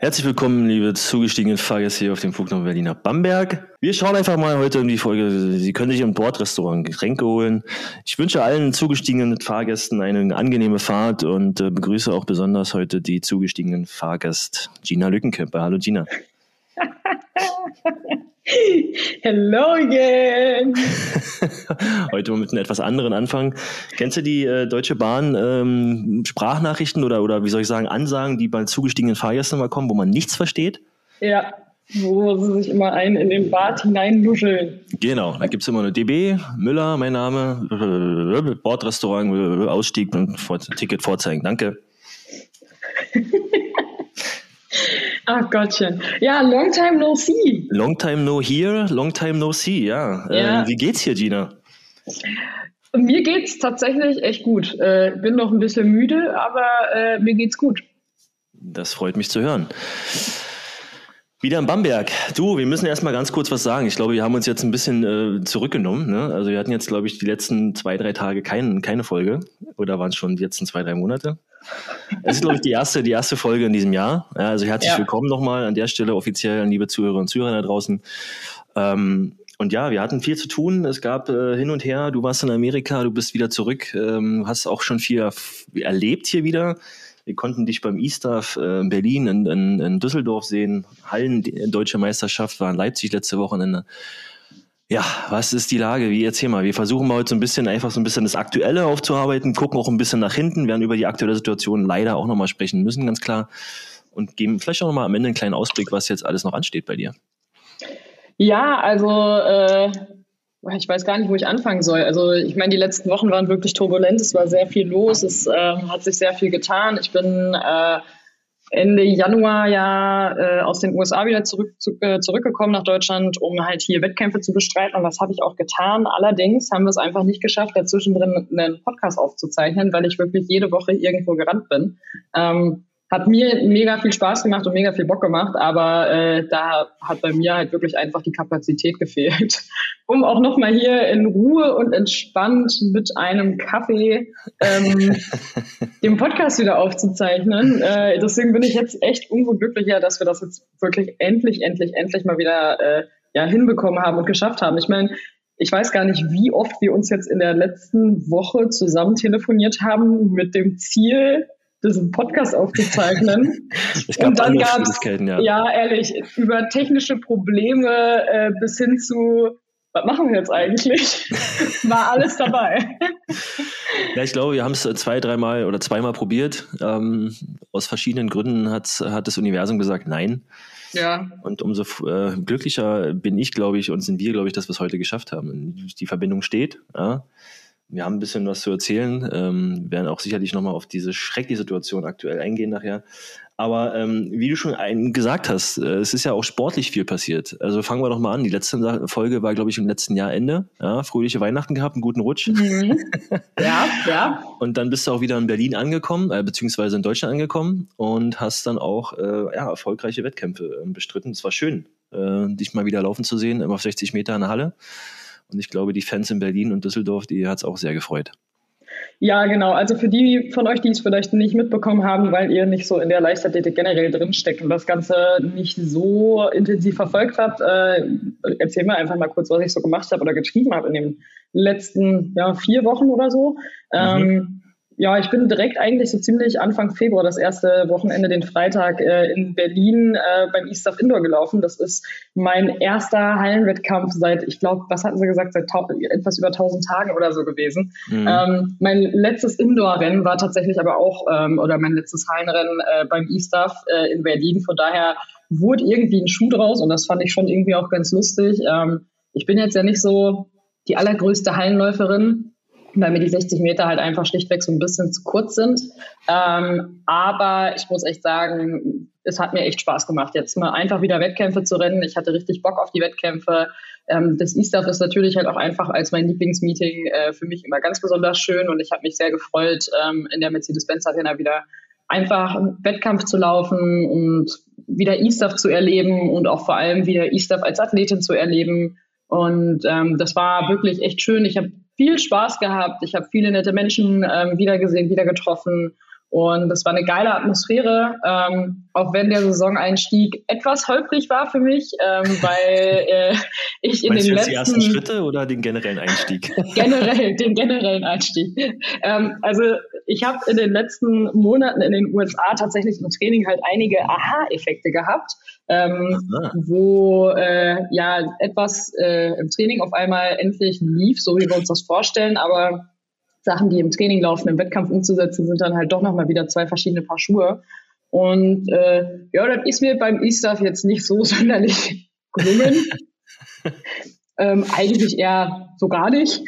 Herzlich willkommen, liebe zugestiegenen Fahrgäste hier auf dem Flug nach Berlin nach Bamberg. Wir schauen einfach mal heute in die Folge. Sie können sich im Bordrestaurant Getränke holen. Ich wünsche allen zugestiegenen Fahrgästen eine angenehme Fahrt und äh, begrüße auch besonders heute die zugestiegenen Fahrgast Gina Lückenkemper. Hallo Gina. Hello again. Heute mal mit einem etwas anderen Anfang. Kennst du die äh, Deutsche Bahn ähm, Sprachnachrichten oder, oder wie soll ich sagen, Ansagen, die bei zugestiegenen Fahrgästen mal kommen, wo man nichts versteht? Ja, wo sie sich immer einen in den Bad hineinluscheln. Genau, da gibt es immer eine DB, Müller, mein Name, Bordrestaurant, Ausstieg und Ticket vorzeigen. Danke. Ach Gottchen. Ja, long time no see. Long time no here, long time no see, ja. ja. Ähm, wie geht's hier, Gina? Mir geht's tatsächlich echt gut. Äh, bin noch ein bisschen müde, aber äh, mir geht's gut. Das freut mich zu hören. Wieder in Bamberg. Du, wir müssen erstmal ganz kurz was sagen. Ich glaube, wir haben uns jetzt ein bisschen äh, zurückgenommen. Ne? Also wir hatten jetzt, glaube ich, die letzten zwei, drei Tage kein, keine Folge. Oder waren es schon die letzten zwei, drei Monate? Es ist, glaube ich, die erste, die erste Folge in diesem Jahr. Ja, also herzlich ja. willkommen nochmal an der Stelle offiziell an liebe Zuhörer und Zuhörer da draußen. Ähm, und ja, wir hatten viel zu tun. Es gab äh, hin und her. Du warst in Amerika, du bist wieder zurück, ähm, hast auch schon viel erlebt hier wieder. Wir konnten dich beim E-Staff äh, in Berlin, in, in, in, Düsseldorf sehen. Hallen, die deutsche Meisterschaft war in Leipzig letzte Wochenende. Ja, was ist die Lage? Wie erzähl mal. Wir versuchen mal heute so ein bisschen einfach so ein bisschen das Aktuelle aufzuarbeiten, gucken auch ein bisschen nach hinten, werden über die aktuelle Situation leider auch nochmal sprechen müssen, ganz klar. Und geben vielleicht auch nochmal am Ende einen kleinen Ausblick, was jetzt alles noch ansteht bei dir. Ja, also äh, ich weiß gar nicht, wo ich anfangen soll. Also ich meine, die letzten Wochen waren wirklich turbulent. Es war sehr viel los. Es äh, hat sich sehr viel getan. Ich bin äh, Ende Januar ja äh, aus den USA wieder zurück, zu, äh, zurückgekommen nach Deutschland, um halt hier Wettkämpfe zu bestreiten. Und das habe ich auch getan. Allerdings haben wir es einfach nicht geschafft, dazwischen drin einen Podcast aufzuzeichnen, weil ich wirklich jede Woche irgendwo gerannt bin. Ähm, hat mir mega viel Spaß gemacht und mega viel Bock gemacht, aber äh, da hat bei mir halt wirklich einfach die Kapazität gefehlt, um auch nochmal hier in Ruhe und entspannt mit einem Kaffee ähm, den Podcast wieder aufzuzeichnen. Äh, deswegen bin ich jetzt echt umso glücklicher, dass wir das jetzt wirklich endlich, endlich, endlich mal wieder äh, ja, hinbekommen haben und geschafft haben. Ich meine, ich weiß gar nicht, wie oft wir uns jetzt in der letzten Woche zusammen telefoniert haben mit dem Ziel, diesen Podcast aufzuzeichnen. Gab und dann gab es, ja. ja, ehrlich, über technische Probleme äh, bis hin zu, was machen wir jetzt eigentlich? War alles dabei. Ja, ich glaube, wir haben es zwei, dreimal oder zweimal probiert. Ähm, aus verschiedenen Gründen hat, hat das Universum gesagt, nein. Ja. Und umso äh, glücklicher bin ich, glaube ich, und sind wir, glaube ich, dass wir es heute geschafft haben. Die Verbindung steht. Ja wir haben ein bisschen was zu erzählen, ähm, werden auch sicherlich nochmal auf diese schreckliche Situation aktuell eingehen nachher. Aber ähm, wie du schon gesagt hast, äh, es ist ja auch sportlich viel passiert. Also fangen wir doch mal an. Die letzte Folge war, glaube ich, im letzten Jahr Ende. Ja, fröhliche Weihnachten gehabt, einen guten Rutsch. Mhm. Ja, ja. Und dann bist du auch wieder in Berlin angekommen, äh, beziehungsweise in Deutschland angekommen und hast dann auch äh, ja, erfolgreiche Wettkämpfe äh, bestritten. Es war schön, äh, dich mal wieder laufen zu sehen, immer auf 60 Meter in der Halle. Und ich glaube, die Fans in Berlin und Düsseldorf, die hat es auch sehr gefreut. Ja, genau. Also für die von euch, die es vielleicht nicht mitbekommen haben, weil ihr nicht so in der Leichtathletik generell drinsteckt und das Ganze nicht so intensiv verfolgt habt, äh, erzähl mir einfach mal kurz, was ich so gemacht habe oder geschrieben habe in den letzten ja, vier Wochen oder so. Mhm. Ähm, ja, ich bin direkt eigentlich so ziemlich Anfang Februar, das erste Wochenende, den Freitag äh, in Berlin äh, beim East of Indoor gelaufen. Das ist mein erster Hallenwettkampf seit, ich glaube, was hatten Sie gesagt, seit etwas über 1000 Tagen oder so gewesen. Mhm. Ähm, mein letztes Indoor-Rennen war tatsächlich aber auch, ähm, oder mein letztes Hallenrennen äh, beim East of äh, in Berlin. Von daher wurde irgendwie ein Schuh draus und das fand ich schon irgendwie auch ganz lustig. Ähm, ich bin jetzt ja nicht so die allergrößte Hallenläuferin, weil mir die 60 Meter halt einfach schlichtweg so ein bisschen zu kurz sind. Ähm, aber ich muss echt sagen, es hat mir echt Spaß gemacht, jetzt mal einfach wieder Wettkämpfe zu rennen. Ich hatte richtig Bock auf die Wettkämpfe. Ähm, das E-Stuff ist natürlich halt auch einfach als mein Lieblingsmeeting äh, für mich immer ganz besonders schön und ich habe mich sehr gefreut, ähm, in der Mercedes-Benz Arena wieder einfach einen Wettkampf zu laufen und wieder E-Stuff zu erleben und auch vor allem wieder E-Stuff als Athletin zu erleben. Und ähm, das war wirklich echt schön. Ich habe viel Spaß gehabt. Ich habe viele nette Menschen ähm, wiedergesehen, wieder getroffen. Und das war eine geile Atmosphäre, ähm, auch wenn der Saisoneinstieg etwas holprig war für mich, ähm, weil äh, ich in Meinst den letzten die ersten Schritte oder den generellen Einstieg? generell den generellen Einstieg. Ähm, also ich habe in den letzten Monaten in den USA tatsächlich im Training halt einige Aha-Effekte gehabt, ähm, wo äh, ja etwas äh, im Training auf einmal endlich lief, so wie wir uns das vorstellen, aber Sachen, die im Training laufen, im Wettkampf umzusetzen, sind dann halt doch nochmal wieder zwei verschiedene Paar Schuhe. Und äh, ja, das ist mir beim E-Stuff jetzt nicht so sonderlich gelungen. ähm, eigentlich eher so gar nicht.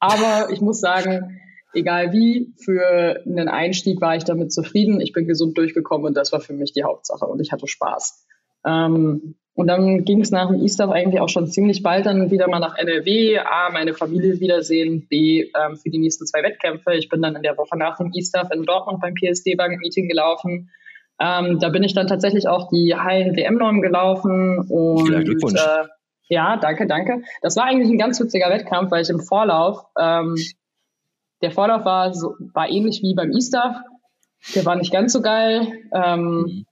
Aber ich muss sagen, egal wie, für einen Einstieg war ich damit zufrieden. Ich bin gesund durchgekommen und das war für mich die Hauptsache und ich hatte Spaß. Ähm, und dann ging es nach dem Easter eigentlich auch schon ziemlich bald dann wieder mal nach NRW. A, meine Familie wiedersehen. B, ähm, für die nächsten zwei Wettkämpfe. Ich bin dann in der Woche nach dem Easter in Dortmund beim PSD Bank Meeting gelaufen. Ähm, da bin ich dann tatsächlich auch die Hallen WM-Norm gelaufen. Und, ja, Glückwunsch. Äh, ja, danke, danke. Das war eigentlich ein ganz witziger Wettkampf, weil ich im Vorlauf, ähm, der Vorlauf war, so, war ähnlich wie beim Easter. Der war nicht ganz so geil. Ähm, mhm.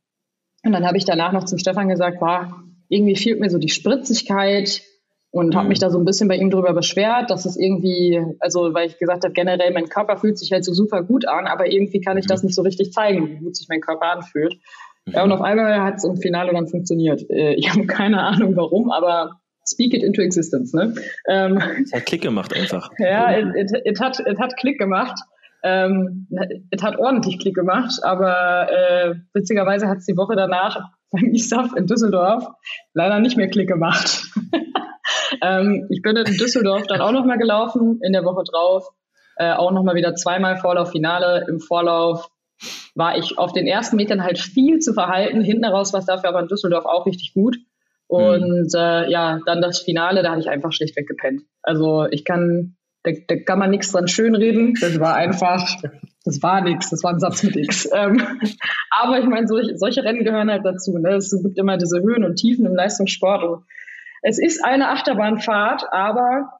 Und dann habe ich danach noch zum Stefan gesagt, war irgendwie fehlt mir so die Spritzigkeit und mhm. habe mich da so ein bisschen bei ihm drüber beschwert, dass es irgendwie, also weil ich gesagt habe, generell mein Körper fühlt sich halt so super gut an, aber irgendwie kann ich das mhm. nicht so richtig zeigen, wie gut sich mein Körper anfühlt. Mhm. Ja, und auf einmal hat es im Finale dann funktioniert. Äh, ich habe keine Ahnung warum, aber speak it into existence. Ne? Ähm, es hat Klick gemacht einfach. Ja, es hat, it hat Klick gemacht. Ähm, es hat ordentlich Klick gemacht, aber äh, witzigerweise hat es die Woche danach beim ISAF in Düsseldorf leider nicht mehr Klick gemacht. ähm, ich bin in Düsseldorf dann auch nochmal gelaufen, in der Woche drauf. Äh, auch nochmal wieder zweimal Vorlauf-Finale. Im Vorlauf war ich auf den ersten Metern halt viel zu verhalten. Hinten raus war es dafür aber in Düsseldorf auch richtig gut. Und mhm. äh, ja, dann das Finale, da hatte ich einfach schlichtweg gepennt. Also ich kann, da, da kann man nichts dran schönreden. Das war einfach das war nichts, das war ein Satz mit X. Ähm, aber ich meine, solch, solche Rennen gehören halt dazu. Ne? Es gibt immer diese Höhen und Tiefen im Leistungssport. Und es ist eine Achterbahnfahrt, aber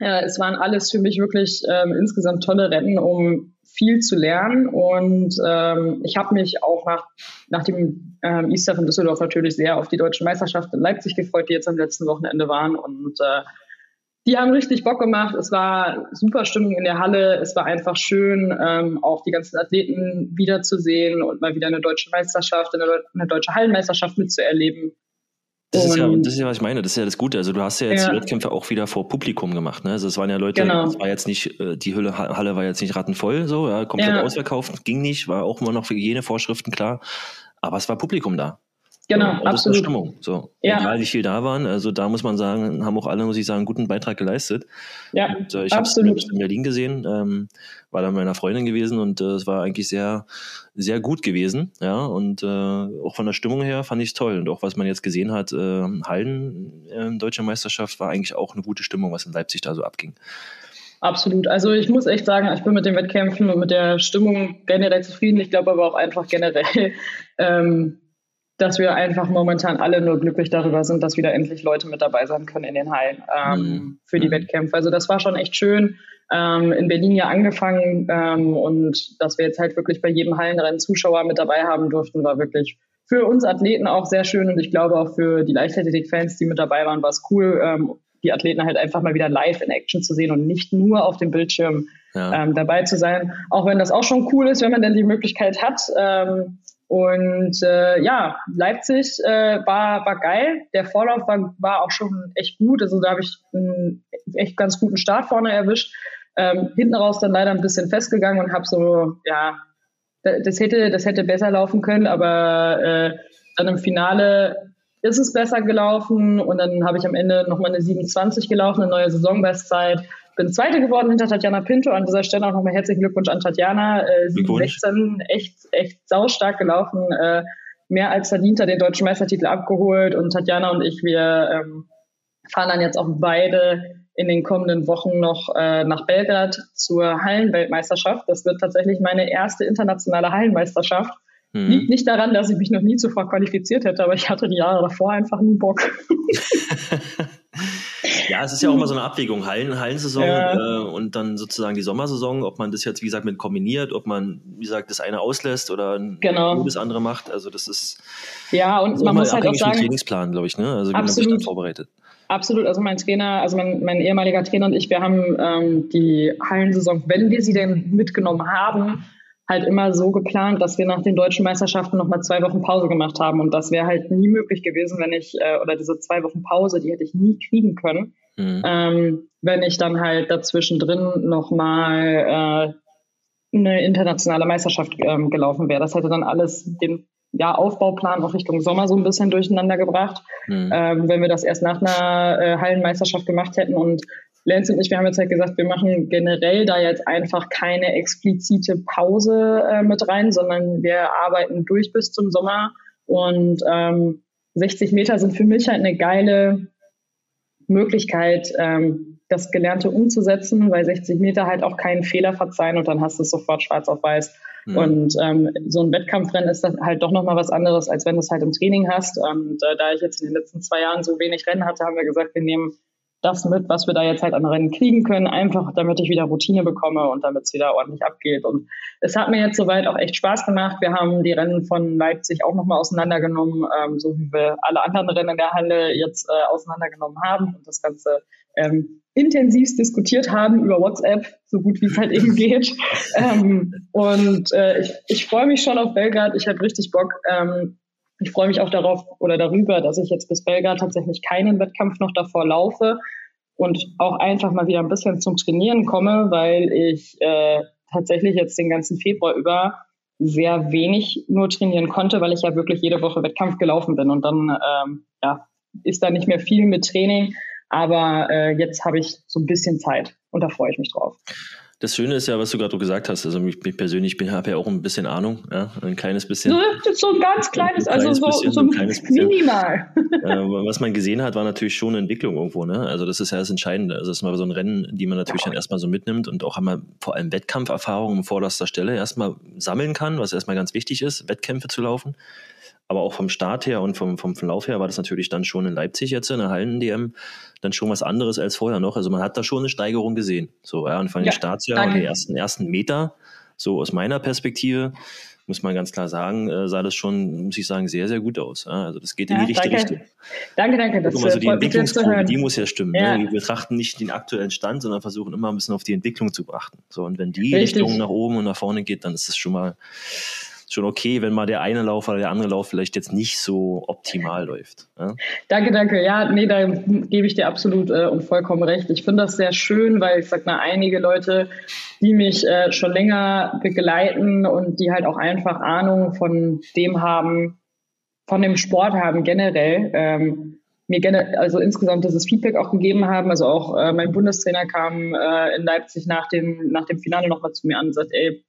äh, es waren alles für mich wirklich ähm, insgesamt tolle Rennen, um viel zu lernen. Und ähm, ich habe mich auch nach, nach dem ähm, Easter von Düsseldorf natürlich sehr auf die deutsche Meisterschaft in Leipzig gefreut, die jetzt am letzten Wochenende waren. Und äh, die haben richtig Bock gemacht. Es war super Stimmung in der Halle. Es war einfach schön, ähm, auch die ganzen Athleten wiederzusehen und mal wieder eine deutsche Meisterschaft, eine, eine deutsche Hallenmeisterschaft mitzuerleben. Das ist, ja, das ist ja, was ich meine. Das ist ja das Gute. Also du hast ja jetzt ja. die Wettkämpfe auch wieder vor Publikum gemacht. Ne? Also es waren ja Leute, genau. es war jetzt nicht, äh, die Hülle, Halle war jetzt nicht rattenvoll, so, ja, komplett ja. ausverkauft, ging nicht, war auch immer noch für Hygienevorschriften klar. Aber es war Publikum da. Genau, und absolut. Das Stimmung. So, ja. egal wie viel da waren. Also da muss man sagen, haben auch alle, muss ich sagen, einen guten Beitrag geleistet. Ja, und, äh, ich habe es in Berlin gesehen, ähm, war da mit meiner Freundin gewesen und äh, es war eigentlich sehr, sehr gut gewesen. Ja, und äh, auch von der Stimmung her fand ich es toll. Und auch was man jetzt gesehen hat, äh, Hallen äh, Deutsche Meisterschaft war eigentlich auch eine gute Stimmung, was in Leipzig da so abging. Absolut. Also ich muss echt sagen, ich bin mit den Wettkämpfen und mit der Stimmung generell zufrieden. Ich glaube aber auch einfach generell, ähm, dass wir einfach momentan alle nur glücklich darüber sind, dass wieder endlich Leute mit dabei sein können in den Hallen ähm, mhm. für die mhm. Wettkämpfe. Also das war schon echt schön. Ähm, in Berlin ja angefangen ähm, und dass wir jetzt halt wirklich bei jedem Hallenrennen Zuschauer mit dabei haben durften, war wirklich für uns Athleten auch sehr schön und ich glaube auch für die Leichtathletik-Fans, die mit dabei waren, war es cool, ähm, die Athleten halt einfach mal wieder live in Action zu sehen und nicht nur auf dem Bildschirm ja. ähm, dabei zu sein. Auch wenn das auch schon cool ist, wenn man dann die Möglichkeit hat. Und äh, ja, Leipzig äh, war, war geil. Der Vorlauf war, war auch schon echt gut. Also da habe ich einen echt ganz guten Start vorne erwischt. Ähm, hinten raus dann leider ein bisschen festgegangen und habe so, ja, das hätte, das hätte besser laufen können, aber äh, dann im Finale ist es besser gelaufen und dann habe ich am Ende nochmal eine 27 gelaufen, eine neue Saisonbestzeit bin Zweite geworden hinter Tatjana Pinto. An dieser Stelle auch nochmal herzlichen Glückwunsch an Tatjana. Äh, 16, echt, echt saustark gelaufen. Äh, mehr als verdienter den deutschen Meistertitel abgeholt. Und Tatjana und ich, wir ähm, fahren dann jetzt auch beide in den kommenden Wochen noch äh, nach Belgrad zur Hallenweltmeisterschaft. Das wird tatsächlich meine erste internationale Hallenmeisterschaft. Mhm. Liegt nicht daran, dass ich mich noch nie zuvor qualifiziert hätte, aber ich hatte die Jahre davor einfach nie Bock. Ja, es ist ja auch immer so eine Abwägung. Hallen, Hallensaison ja. äh, und dann sozusagen die Sommersaison, ob man das jetzt, wie gesagt, mit kombiniert, ob man, wie gesagt, das eine auslässt oder genau. das andere macht. Also das ist ja und man muss halt auch sagen, Trainingsplan, glaube ich, ne? Also wie absolut. man sich dann vorbereitet. Absolut, also mein Trainer, also mein, mein ehemaliger Trainer und ich, wir haben ähm, die Hallensaison, wenn wir sie denn mitgenommen haben, halt immer so geplant, dass wir nach den deutschen Meisterschaften nochmal zwei Wochen Pause gemacht haben. Und das wäre halt nie möglich gewesen, wenn ich, äh, oder diese zwei Wochen Pause, die hätte ich nie kriegen können, mhm. ähm, wenn ich dann halt dazwischen drin nochmal äh, eine internationale Meisterschaft ähm, gelaufen wäre. Das hätte dann alles den ja, Aufbauplan auch Richtung Sommer so ein bisschen durcheinander gebracht, mhm. ähm, wenn wir das erst nach einer äh, Hallenmeisterschaft gemacht hätten. Und Lenz und ich, wir haben jetzt halt gesagt, wir machen generell da jetzt einfach keine explizite Pause äh, mit rein, sondern wir arbeiten durch bis zum Sommer. Und ähm, 60 Meter sind für mich halt eine geile Möglichkeit, ähm, das Gelernte umzusetzen, weil 60 Meter halt auch keinen Fehler verzeihen und dann hast du es sofort schwarz auf weiß. Mhm. Und ähm, so ein Wettkampfrennen ist das halt doch nochmal was anderes, als wenn du es halt im Training hast. Und äh, da ich jetzt in den letzten zwei Jahren so wenig Rennen hatte, haben wir gesagt, wir nehmen das mit, was wir da jetzt halt an Rennen kriegen können, einfach damit ich wieder Routine bekomme und damit es wieder ordentlich abgeht. Und es hat mir jetzt soweit auch echt Spaß gemacht. Wir haben die Rennen von Leipzig auch nochmal auseinandergenommen, ähm, so wie wir alle anderen Rennen in der Halle jetzt äh, auseinandergenommen haben und das Ganze ähm, intensiv diskutiert haben über WhatsApp, so gut wie es halt eben geht. ähm, und äh, ich, ich freue mich schon auf Belgrad. Ich habe richtig Bock. Ähm, ich freue mich auch darauf oder darüber, dass ich jetzt bis Belgrad tatsächlich keinen Wettkampf noch davor laufe und auch einfach mal wieder ein bisschen zum Trainieren komme, weil ich äh, tatsächlich jetzt den ganzen Februar über sehr wenig nur trainieren konnte, weil ich ja wirklich jede Woche Wettkampf gelaufen bin und dann ähm, ja, ist da nicht mehr viel mit Training. Aber äh, jetzt habe ich so ein bisschen Zeit und da freue ich mich drauf. Das Schöne ist ja, was du gerade gesagt hast. Also ich, ich persönlich habe ja auch ein bisschen Ahnung, ja, ein kleines bisschen. So, so ein ganz kleines, ein kleines also so, bisschen, so, ein kleines bisschen, minimal. Äh, was man gesehen hat, war natürlich schon eine Entwicklung irgendwo. Ne? Also das ist ja das Entscheidende. Also das ist mal so ein Rennen, die man natürlich dann erstmal so mitnimmt und auch einmal vor allem Wettkampferfahrung an vorderster Stelle erstmal sammeln kann, was erstmal ganz wichtig ist, Wettkämpfe zu laufen. Aber auch vom Start her und vom, vom Verlauf her war das natürlich dann schon in Leipzig jetzt in der Hallen-DM dann schon was anderes als vorher noch. Also man hat da schon eine Steigerung gesehen. So, ja, und von den ja, Startjahren und die ersten, ersten Meter, so aus meiner Perspektive, muss man ganz klar sagen, äh, sah das schon, muss ich sagen, sehr, sehr gut aus. Ja, also das geht in die richtige danke. Richtung. Danke, danke. Das also die Entwicklungskurve, die muss ja stimmen. Ne? Ja. Ne? Wir betrachten nicht den aktuellen Stand, sondern versuchen immer ein bisschen auf die Entwicklung zu beachten. So, und wenn die Richtig. Richtung nach oben und nach vorne geht, dann ist das schon mal schon okay, wenn mal der eine Lauf oder der andere Lauf vielleicht jetzt nicht so optimal läuft. Ja? Danke, danke. Ja, nee, da gebe ich dir absolut äh, und vollkommen recht. Ich finde das sehr schön, weil ich sag mal, einige Leute, die mich äh, schon länger begleiten und die halt auch einfach Ahnung von dem haben, von dem Sport haben generell, ähm, mir gerne, also insgesamt dieses Feedback auch gegeben haben. Also auch äh, mein Bundestrainer kam äh, in Leipzig nach dem, nach dem Finale nochmal zu mir an und sagt, ey,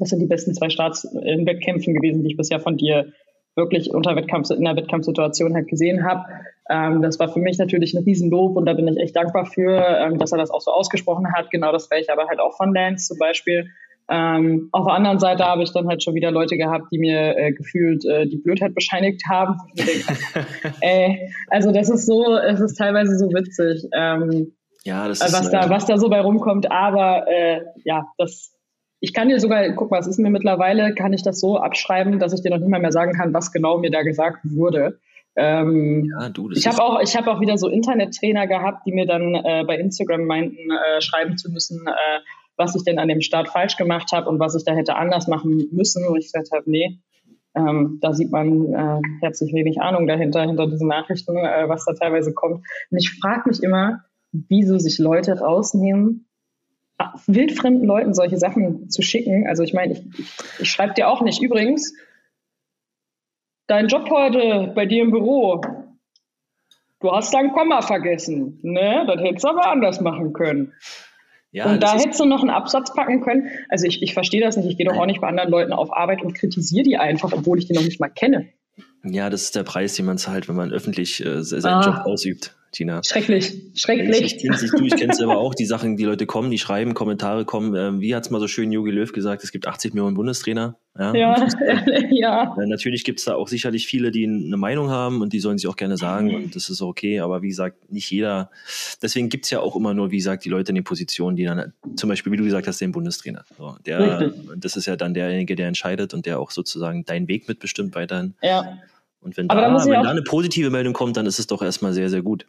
das sind die besten zwei Starts in Wettkämpfen gewesen, die ich bisher von dir wirklich unter Wettkampf, in der Wettkampfsituation halt gesehen habe. Ähm, das war für mich natürlich ein Riesenlob und da bin ich echt dankbar für, ähm, dass er das auch so ausgesprochen hat. Genau das wäre ich aber halt auch von Lance zum Beispiel. Ähm, auf der anderen Seite habe ich dann halt schon wieder Leute gehabt, die mir äh, gefühlt äh, die Blödheit bescheinigt haben. Äh, also das ist so, es ist teilweise so witzig. Ähm, ja, das ist, was da, was da so bei rumkommt. Aber äh, ja, das ich kann dir sogar, guck mal, es ist mir mittlerweile, kann ich das so abschreiben, dass ich dir noch nicht mal mehr sagen kann, was genau mir da gesagt wurde. Ähm, ja, du, ich habe auch, ich habe auch wieder so Internettrainer gehabt, die mir dann äh, bei Instagram meinten, äh, schreiben zu müssen, äh, was ich denn an dem Start falsch gemacht habe und was ich da hätte anders machen müssen. Und ich gesagt habe, nee, ähm, da sieht man äh, herzlich wenig Ahnung dahinter, hinter diesen Nachrichten, äh, was da teilweise kommt. Und ich frage mich immer, wieso sich Leute rausnehmen, wildfremden Leuten solche Sachen zu schicken. Also ich meine, ich, ich schreibe dir auch nicht. Übrigens, dein Job heute bei dir im Büro, du hast dein Komma vergessen. Ne? Das hättest du aber anders machen können. Ja, und da hättest du noch einen Absatz packen können. Also ich, ich verstehe das nicht. Ich gehe doch auch nicht bei anderen Leuten auf Arbeit und kritisiere die einfach, obwohl ich die noch nicht mal kenne. Ja, das ist der Preis, den man zahlt, wenn man öffentlich äh, seinen ah. Job ausübt. Gina. Schrecklich, schrecklich. Ich, ich kenne es ich kenne selber auch, die Sachen, die Leute kommen, die schreiben, Kommentare kommen. Ähm, wie es mal so schön Jogi Löw gesagt, es gibt 80 Millionen Bundestrainer. Ja, ja. ja. Äh, natürlich es da auch sicherlich viele, die eine Meinung haben und die sollen sich auch gerne sagen mhm. und das ist okay, aber wie gesagt, nicht jeder. Deswegen gibt es ja auch immer nur, wie gesagt, die Leute in den Positionen, die dann, zum Beispiel, wie du gesagt hast, den Bundestrainer. So, der, das ist ja dann derjenige, der entscheidet und der auch sozusagen deinen Weg mitbestimmt weiterhin. Ja. Und wenn, da, wenn da eine positive Meldung kommt, dann ist es doch erstmal sehr, sehr gut.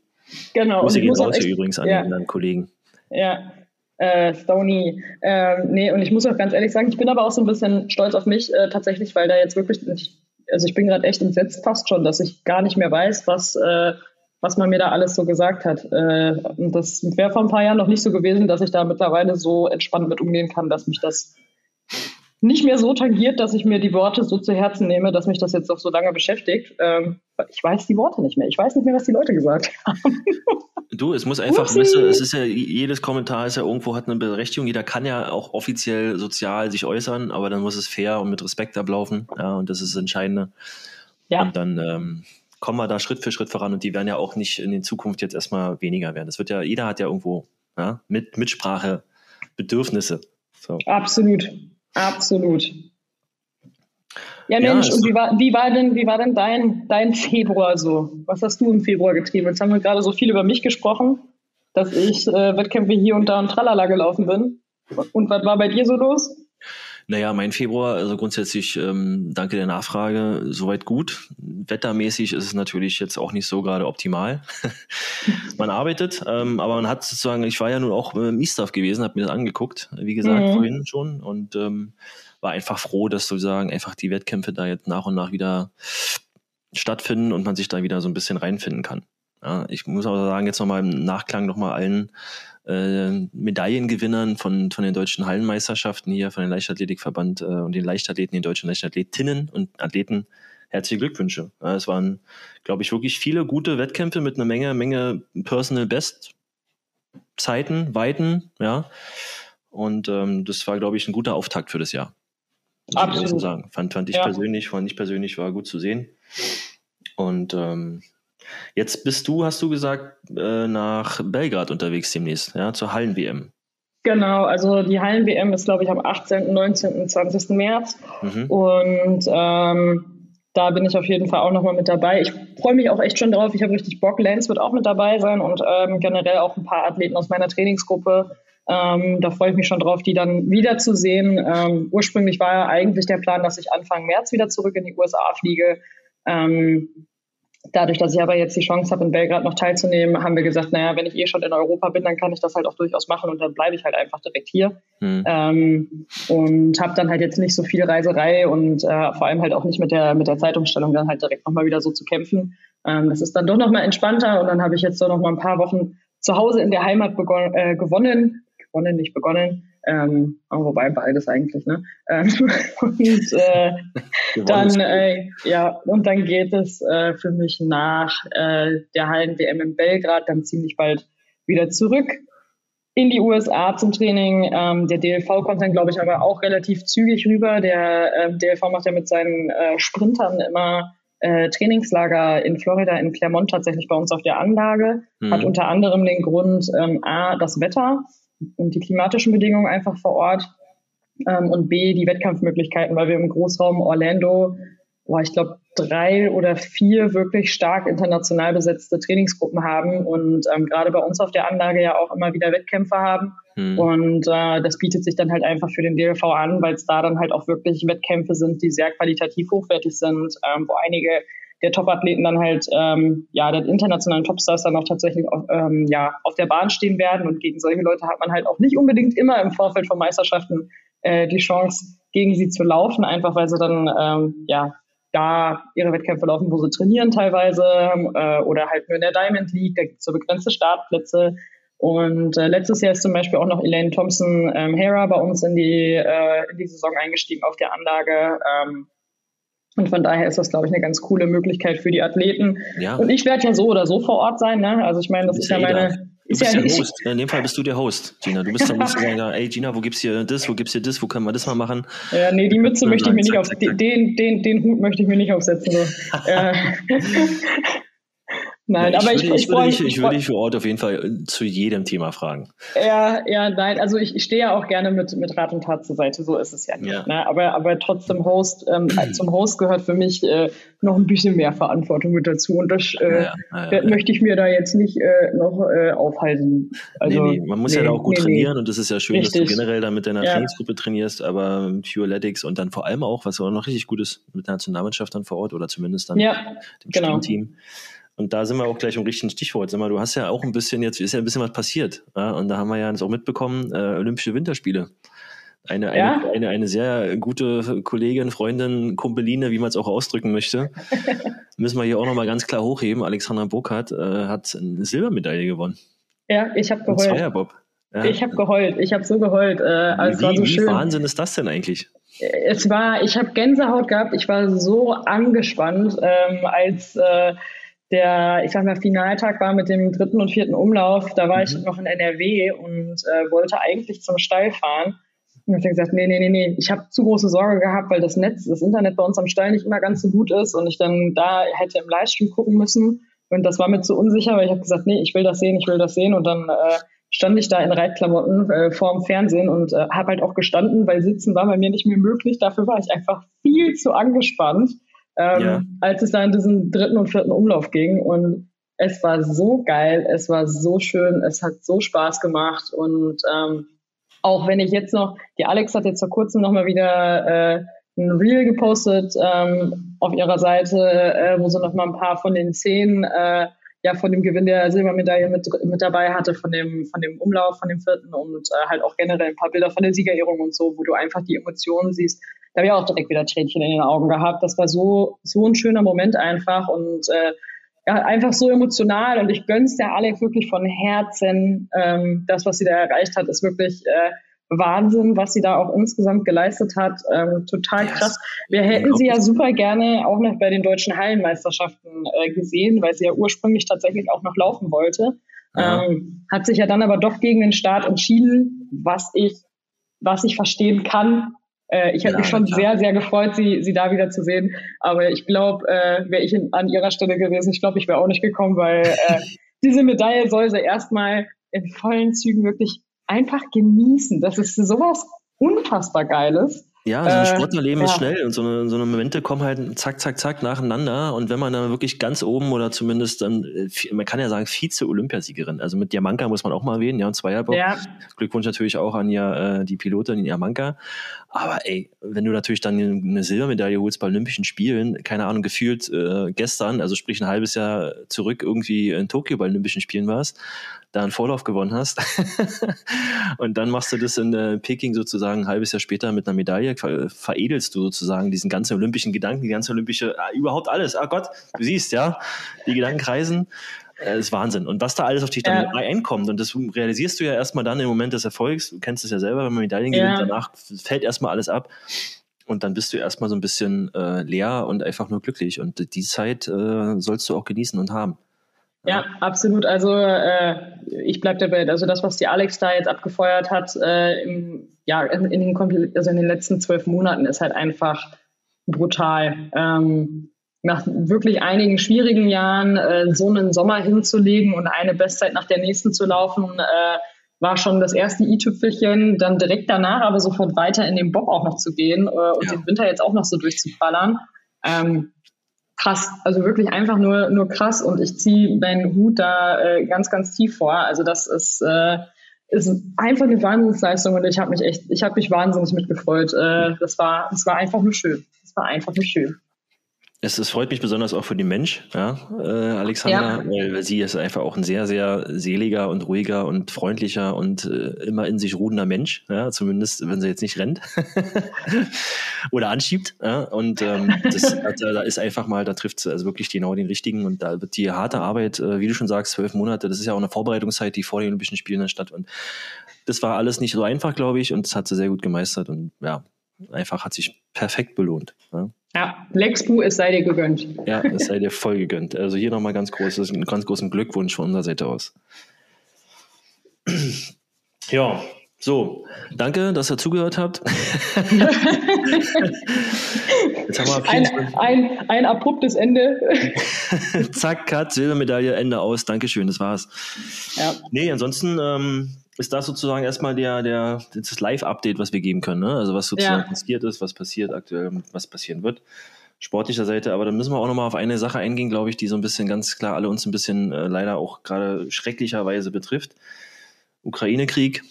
Genau. Grüße gehen raus hier übrigens an ja. den Kollegen. Ja, äh, Stony. Äh, nee, und ich muss auch ganz ehrlich sagen, ich bin aber auch so ein bisschen stolz auf mich äh, tatsächlich, weil da jetzt wirklich, also ich bin gerade echt entsetzt fast schon, dass ich gar nicht mehr weiß, was, äh, was man mir da alles so gesagt hat. Äh, und das wäre vor ein paar Jahren noch nicht so gewesen, dass ich da mittlerweile so entspannt mit umgehen kann, dass mich das nicht mehr so tangiert, dass ich mir die Worte so zu Herzen nehme, dass mich das jetzt auch so lange beschäftigt. Ähm, ich weiß die Worte nicht mehr. Ich weiß nicht mehr, was die Leute gesagt haben. Du, es muss einfach, weißt du, es ist ja, jedes Kommentar ist ja irgendwo hat eine Berechtigung. Jeder kann ja auch offiziell sozial sich äußern, aber dann muss es fair und mit Respekt ablaufen. Ja, und das ist das Entscheidende. Ja. Und dann ähm, kommen wir da Schritt für Schritt voran und die werden ja auch nicht in der Zukunft jetzt erstmal weniger werden. Das wird ja, jeder hat ja irgendwo ja, mit Mitsprache Bedürfnisse. So. Absolut. Absolut. Ja, Mensch, ja, und wie war, wie war denn, wie war denn dein, dein Februar so? Was hast du im Februar getrieben? Jetzt haben wir gerade so viel über mich gesprochen, dass ich äh, Wettkämpfe hier und da und tralala gelaufen bin. Und was war bei dir so los? Naja, mein Februar, also grundsätzlich, ähm, danke der Nachfrage, soweit gut. Wettermäßig ist es natürlich jetzt auch nicht so gerade optimal. man arbeitet, ähm, aber man hat sozusagen, ich war ja nun auch im E-Stuff gewesen, habe mir das angeguckt, wie gesagt, mhm. vorhin schon und ähm, war einfach froh, dass sozusagen einfach die Wettkämpfe da jetzt nach und nach wieder stattfinden und man sich da wieder so ein bisschen reinfinden kann. Ja, ich muss aber sagen, jetzt nochmal im Nachklang nochmal allen äh, Medaillengewinnern von, von den deutschen Hallenmeisterschaften hier, von den Leichtathletikverband äh, und den Leichtathleten, den deutschen Leichtathletinnen und Athleten herzliche Glückwünsche. Ja, es waren, glaube ich, wirklich viele gute Wettkämpfe mit einer Menge, Menge Personal Best Zeiten, Weiten, ja. Und ähm, das war, glaube ich, ein guter Auftakt für das Jahr. Absolut. So sagen. Fand, fand ich ja. persönlich, fand ich persönlich war gut zu sehen. Und ähm, Jetzt bist du, hast du gesagt, äh, nach Belgrad unterwegs demnächst, ja, zur Hallen-WM. Genau, also die Hallen-WM ist, glaube ich, am 18., 19., 20. März. Mhm. Und ähm, da bin ich auf jeden Fall auch nochmal mit dabei. Ich freue mich auch echt schon drauf. Ich habe richtig Bock. Lance wird auch mit dabei sein und ähm, generell auch ein paar Athleten aus meiner Trainingsgruppe. Ähm, da freue ich mich schon drauf, die dann wiederzusehen. Ähm, ursprünglich war ja eigentlich der Plan, dass ich Anfang März wieder zurück in die USA fliege. Ähm, Dadurch, dass ich aber jetzt die Chance habe, in Belgrad noch teilzunehmen, haben wir gesagt, naja, wenn ich eh schon in Europa bin, dann kann ich das halt auch durchaus machen und dann bleibe ich halt einfach direkt hier. Mhm. Ähm, und habe dann halt jetzt nicht so viel Reiserei und äh, vor allem halt auch nicht mit der, mit der Zeitumstellung dann halt direkt nochmal wieder so zu kämpfen. Ähm, das ist dann doch nochmal entspannter und dann habe ich jetzt so nochmal ein paar Wochen zu Hause in der Heimat äh, gewonnen, gewonnen, nicht begonnen, ähm, wobei beides eigentlich, ne? Ähm, und äh, dann, äh, ja, und dann geht es äh, für mich nach äh, der Hallen-WM in Belgrad dann ziemlich bald wieder zurück in die USA zum Training. Ähm, der DLV kommt dann, glaube ich, aber auch relativ zügig rüber. Der äh, DLV macht ja mit seinen äh, Sprintern immer äh, Trainingslager in Florida, in Claremont tatsächlich bei uns auf der Anlage. Mhm. Hat unter anderem den Grund, ähm, A, das Wetter und die klimatischen Bedingungen einfach vor Ort ähm, und B, die Wettkampfmöglichkeiten, weil wir im Großraum Orlando, boah, ich glaube, drei oder vier wirklich stark international besetzte Trainingsgruppen haben und ähm, gerade bei uns auf der Anlage ja auch immer wieder Wettkämpfe haben. Hm. Und äh, das bietet sich dann halt einfach für den DLV an, weil es da dann halt auch wirklich Wettkämpfe sind, die sehr qualitativ hochwertig sind, ähm, wo einige der Top-Athleten dann halt, ähm, ja, der internationalen Topstars dann auch tatsächlich auf, ähm, ja, auf der Bahn stehen werden. Und gegen solche Leute hat man halt auch nicht unbedingt immer im Vorfeld von Meisterschaften äh, die Chance, gegen sie zu laufen, einfach weil sie dann, ähm, ja, da ihre Wettkämpfe laufen, wo sie trainieren teilweise äh, oder halt nur in der Diamond League, da gibt es so begrenzte Startplätze. Und äh, letztes Jahr ist zum Beispiel auch noch Elaine Thompson ähm, Hera bei uns in die, äh, in die Saison eingestiegen auf der Anlage. Ähm, und von daher ist das, glaube ich, eine ganz coole Möglichkeit für die Athleten. Ja. Und ich werde ja so oder so vor Ort sein. Ne? Also ich meine, das ist ja meine. Du bist ja, der Host. In dem Fall bist du der Host, Gina. Du bist dann musst sagen, ey Gina, wo gibt's hier das, wo gibt's hier das, wo können wir das mal machen? Ja, nee, die Mütze möchte ich mir nicht auf, den, den, den Hut möchte ich mir nicht aufsetzen. So. äh, Nein, ich aber würde, ich, ich, ich, würde ich, ich würde dich vor Ort auf jeden Fall zu jedem Thema fragen. Ja, ja, nein, also ich, ich stehe ja auch gerne mit, mit Rat und Tat zur Seite, so ist es ja nicht. Ja. Ne? Aber, aber trotzdem Host, ähm, zum Host gehört für mich äh, noch ein bisschen mehr Verantwortung mit dazu und das äh, Ja, ja, das ja. möchte ich mir da jetzt nicht äh, noch äh, aufhalten. Also, nee, nee, man muss ja da auch gut nee, trainieren und das ist ja schön, dass Richtig. du generell da mit deiner Ja. Trainingsgruppe trainierst, aber mit Fueletics und dann vor allem auch, was auch noch richtig gut ist, mit der Nationalmannschaft dann vor Ort oder zumindest dann Nee. Ja, dem genau. Team. Und da sind wir auch gleich im richtigen Stichwort. Sag mal, du hast ja auch ein bisschen, jetzt ist ja ein bisschen was passiert. Ja? Und da haben wir ja jetzt auch mitbekommen, äh, Olympische Winterspiele. Eine, eine, Ja. eine, eine sehr gute Kollegin, Freundin, Kumpeline, wie man es auch ausdrücken möchte. Müssen wir hier auch nochmal ganz klar hochheben. Alexandra Burkhardt äh, hat eine Silbermedaille gewonnen. ja, ich habe geheult. Zweierbob. Ja. Ich habe geheult. Ich habe so geheult. Äh, also wie, so wie schön. Wahnsinn ist das denn eigentlich? Es war, ich habe Gänsehaut gehabt. Ich war so angespannt, ähm, als äh, der, ich sag mal, Finaltag war mit dem dritten und vierten Umlauf. Da war ich Mhm. noch in NRW und äh, wollte eigentlich zum Stall fahren. Und ich habe gesagt, nee, nee, nee, nee. Ich habe zu große Sorge gehabt, weil das Netz, das Internet bei uns am Stall nicht immer ganz so gut ist und ich dann da hätte im Livestream gucken müssen. Und das war mir zu unsicher, weil ich habe gesagt, nee, ich will das sehen, ich will das sehen. Und dann äh, stand ich da in Reitklamotten äh, vorm Fernsehen und äh, habe halt auch gestanden, weil sitzen war bei mir nicht mehr möglich. Dafür war ich einfach viel zu angespannt, ähm, Ja. als es da in diesen dritten und vierten Umlauf ging. Und es war so geil, es war so schön, es hat so Spaß gemacht. Und ähm, auch wenn ich jetzt noch, die Alex hat jetzt vor kurzem nochmal wieder äh, ein Reel gepostet ähm, auf ihrer Seite, äh, wo sie nochmal ein paar von den Szenen äh, ja von dem Gewinn der Silbermedaille mit, mit dabei hatte, von dem, von dem Umlauf, von dem vierten und äh, halt auch generell ein paar Bilder von der Siegerehrung und so, wo du einfach die Emotionen siehst. Da habe ich auch direkt wieder Tränchen in den Augen gehabt. Das war so, so ein schöner Moment einfach und äh, ja, einfach so emotional und ich gönn's der Alex wirklich von Herzen. Ähm, das, was sie da erreicht hat, ist wirklich äh, Wahnsinn, was sie da auch insgesamt geleistet hat. Ähm, total krass. Wir hätten sie ja super gerne auch noch bei den deutschen Hallenmeisterschaften äh, gesehen, weil sie ja ursprünglich tatsächlich auch noch laufen wollte. Ähm, hat sich ja dann aber doch gegen den Start entschieden, was ich, was ich verstehen kann. Äh, ich hätte Ja, mich schon klar. sehr, sehr gefreut, sie, sie da wieder zu sehen. Aber ich glaube, äh, wäre ich in, an ihrer Stelle gewesen, ich glaube, ich wäre auch nicht gekommen, weil äh, diese Medaille soll sie erstmal in vollen Zügen wirklich einfach genießen. Das ist sowas unfassbar Geiles. Ja, so ein Äh, Sportlerleben ist ja. schnell und so eine, so eine Momente kommen halt zack, zack, zack nacheinander. Und wenn man dann wirklich ganz oben oder zumindest dann, äh, man kann ja sagen, Vize-Olympiasiegerin, also mit Diamanka muss man auch mal erwähnen, ja, und Zweierbob. Ja, Glückwunsch natürlich auch an ja, äh, die Pilotin in Diamanka. Aber ey, wenn du natürlich dann eine Silbermedaille holst bei Olympischen Spielen, keine Ahnung, gefühlt äh, gestern, also sprich ein halbes Jahr zurück irgendwie in Tokio bei Olympischen Spielen warst, da einen Vorlauf gewonnen hast und dann machst du das in äh, Peking sozusagen ein halbes Jahr später mit einer Medaille, ver veredelst du sozusagen diesen ganzen olympischen Gedanken, die ganze olympische, ah, überhaupt alles. Ah Gott, du siehst, ja, die Gedanken kreisen. Äh, ist Wahnsinn. Und was da alles auf dich dann Ja. einkommt, und das realisierst du ja erstmal dann im Moment des Erfolgs, du kennst es ja selber, wenn man Medaillen Ja. gewinnt, danach fällt erstmal alles ab. Und dann bist du erstmal so ein bisschen äh, leer und einfach nur glücklich. Und die Zeit äh, sollst du auch genießen und haben. Ja, absolut. Also äh, ich bleib dabei. Also das, was die Alex da jetzt abgefeuert hat, äh, im, ja, in, in, den, also in den letzten zwölf Monaten ist halt einfach brutal. Ähm, nach wirklich einigen schwierigen Jahren äh, so einen Sommer hinzulegen und eine Bestzeit nach der nächsten zu laufen, äh, war schon das erste i-Tüpfelchen. Dann direkt danach aber sofort weiter in den Bob auch noch zu gehen äh, und Ja. den Winter jetzt auch noch so durchzuballern. Ähm, krass, also wirklich einfach nur, nur krass und ich ziehe meinen Hut da äh, ganz, ganz tief vor. Also das ist, äh, ist einfach eine Wahnsinnsleistung und ich habe mich echt, ich habe mich wahnsinnig mitgefreut. Äh, das war, das war einfach nur schön. Das war einfach nur schön. Es, es freut mich besonders auch für den Mensch, ja, äh, Alexander, Ja. weil, sie ist einfach auch ein sehr, sehr seliger und ruhiger und freundlicher und äh, immer in sich ruhender Mensch, ja, zumindest wenn sie jetzt nicht rennt oder anschiebt. Ja, und ähm, das, da, da ist einfach mal, da trifft sie also wirklich genau den richtigen und da wird die harte Arbeit, äh, wie du schon sagst, zwölf Monate, das ist ja auch eine Vorbereitungszeit, die vor den Olympischen Spielen dann statt und das war alles nicht so einfach, glaube ich, und das hat sie sehr gut gemeistert und ja, einfach hat sich perfekt belohnt. Ja. Ja, Lexbu, es sei dir gegönnt. Ja, es sei dir voll gegönnt. Also hier nochmal ganz großes, einen ganz großen Glückwunsch von unserer Seite aus. Ja, So, danke, dass ihr zugehört habt. Jetzt haben wir ein, ein, ein abruptes Ende. Zack, Cut, Silbermedaille, Ende aus. Dankeschön, das war's. Ja. Nee, ansonsten ähm, ist das sozusagen erstmal der, der, das Live-Update, was wir geben können. Ne? Also was sozusagen ja. passiert ist, was passiert aktuell, was passieren wird. Sportlicher Seite, aber dann müssen wir auch nochmal auf eine Sache eingehen, glaube ich, die so ein bisschen ganz klar alle uns ein bisschen äh, leider auch gerade schrecklicherweise betrifft. Ukraine-Krieg,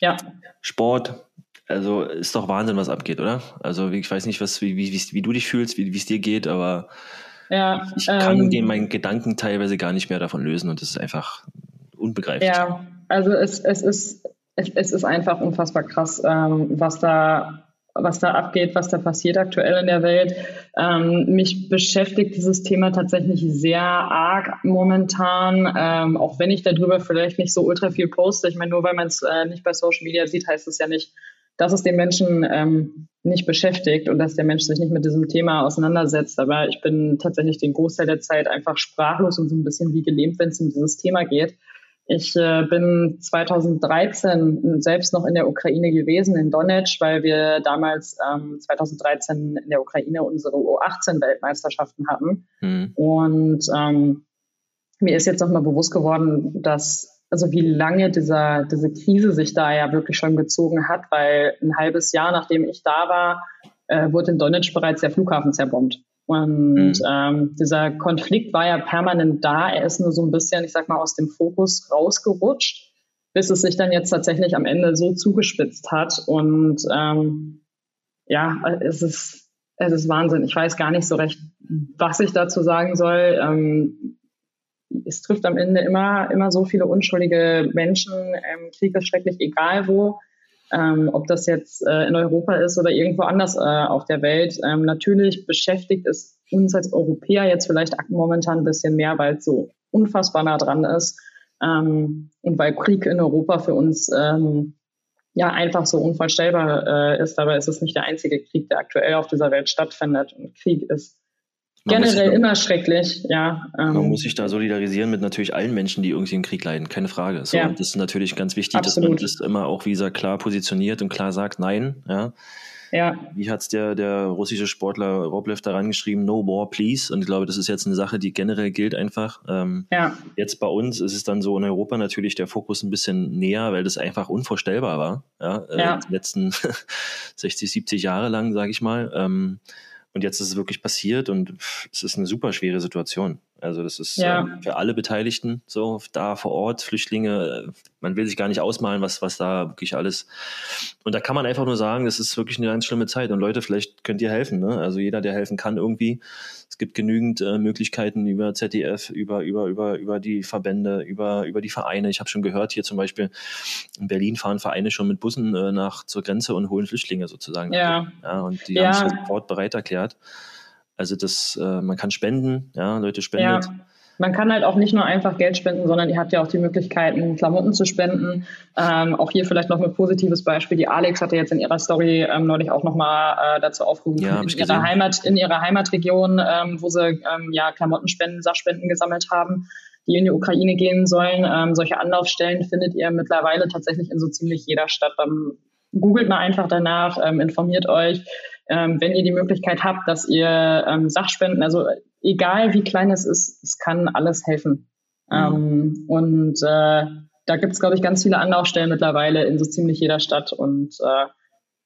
ja. Sport. Also ist doch Wahnsinn, was abgeht, oder? Also ich weiß nicht, was, wie, wie, wie du dich fühlst, wie es dir geht, aber ja, ich kann ähm, den meinen Gedanken teilweise gar nicht mehr davon lösen und das ist einfach unbegreiflich. Ja, also es, es, ist, es, es ist einfach unfassbar krass, ähm, was da was da abgeht, was da passiert aktuell in der Welt. Ähm, mich beschäftigt dieses Thema tatsächlich sehr arg momentan, ähm, auch wenn ich darüber vielleicht nicht so ultra viel poste. Ich meine, nur weil man es äh, nicht bei Social Media sieht, heißt es ja nicht, dass es den Menschen ähm, nicht beschäftigt und dass der Mensch sich nicht mit diesem Thema auseinandersetzt. Aber ich bin tatsächlich den Großteil der Zeit einfach sprachlos und so ein bisschen wie gelähmt, wenn es um dieses Thema geht. Ich äh, bin 2013 selbst noch in der Ukraine gewesen, in Donetsk, weil wir damals ähm, 2013 in der Ukraine unsere U18-Weltmeisterschaften hatten. Mhm. Und ähm, mir ist jetzt nochmal bewusst geworden, dass, also wie lange dieser, diese Krise sich da ja wirklich schon gezogen hat, weil ein halbes Jahr nachdem ich da war, äh, wurde in Donetsk bereits der Flughafen zerbombt. Und mhm. ähm, dieser Konflikt war ja permanent da. Er ist nur so ein bisschen, ich sag mal, aus dem Fokus rausgerutscht, bis es sich dann jetzt tatsächlich am Ende so zugespitzt hat. Und ähm, ja, es ist, es ist Wahnsinn. Ich weiß gar nicht so recht, was ich dazu sagen soll. Ähm, es trifft am Ende immer, immer so viele unschuldige Menschen. Ähm, Krieg ist schrecklich, egal wo ähm, ob das jetzt äh, in Europa ist oder irgendwo anders äh, auf der Welt. Ähm, natürlich beschäftigt es uns als Europäer jetzt vielleicht momentan ein bisschen mehr, weil es so unfassbar nah dran ist ähm, und weil Krieg in Europa für uns ähm, ja einfach so unvorstellbar äh, ist. Aber es ist nicht der einzige Krieg, der aktuell auf dieser Welt stattfindet. Und Krieg ist Generell da, immer schrecklich, ja. Ähm, man muss sich da solidarisieren mit natürlich allen Menschen, die irgendwie im Krieg leiden, keine Frage. So, ja. Das ist natürlich ganz wichtig, Absolut. dass man das immer auch, wie gesagt, klar positioniert und klar sagt, nein, ja. Ja. Wie hat's der, der russische Sportler Roblev da rangeschrieben? No war, please. Und ich glaube, das ist jetzt eine Sache, die generell gilt einfach. Ähm, ja. Jetzt bei uns ist es dann so in Europa natürlich der Fokus ein bisschen näher, weil das einfach unvorstellbar war. Ja, äh, ja. die letzten 60, 70 Jahre lang, sage ich mal. Ähm, und jetzt ist es wirklich passiert und es ist eine super schwere Situation. Also das ist ja. ähm, für alle Beteiligten so da vor Ort, Flüchtlinge, äh, man will sich gar nicht ausmalen, was, was da wirklich alles. Und da kann man einfach nur sagen, es ist wirklich eine ganz schlimme Zeit. Und Leute, vielleicht könnt ihr helfen. Ne? Also jeder, der helfen kann irgendwie. Es gibt genügend äh, Möglichkeiten über ZDF, über, über, über, über die Verbände, über, über die Vereine. Ich habe schon gehört, hier zum Beispiel in Berlin fahren Vereine schon mit Bussen äh, nach zur Grenze und holen Flüchtlinge sozusagen. Ja. ja und die ja. haben sich sofort bereit erklärt. Also das, äh, man kann spenden, ja, Leute spendet. Ja. Man kann halt auch nicht nur einfach Geld spenden, sondern ihr habt ja auch die Möglichkeiten, Klamotten zu spenden. Ähm, auch hier vielleicht noch ein positives Beispiel. Die Alex hatte jetzt in ihrer Story ähm, neulich auch nochmal äh, dazu aufgerufen, ja, in, ihrer Heimat, in ihrer Heimatregion, ähm, wo sie ähm, ja Klamottenspenden, Sachspenden gesammelt haben, die in die Ukraine gehen sollen. Ähm, solche Anlaufstellen findet ihr mittlerweile tatsächlich in so ziemlich jeder Stadt. Ähm, googelt mal einfach danach, ähm, informiert euch ähm, wenn ihr die Möglichkeit habt, dass ihr ähm, Sachspenden, also egal wie klein es ist, es kann alles helfen. Mhm. Ähm, und äh, da gibt es, glaube ich, ganz viele Anlaufstellen mittlerweile in so ziemlich jeder Stadt. Und äh,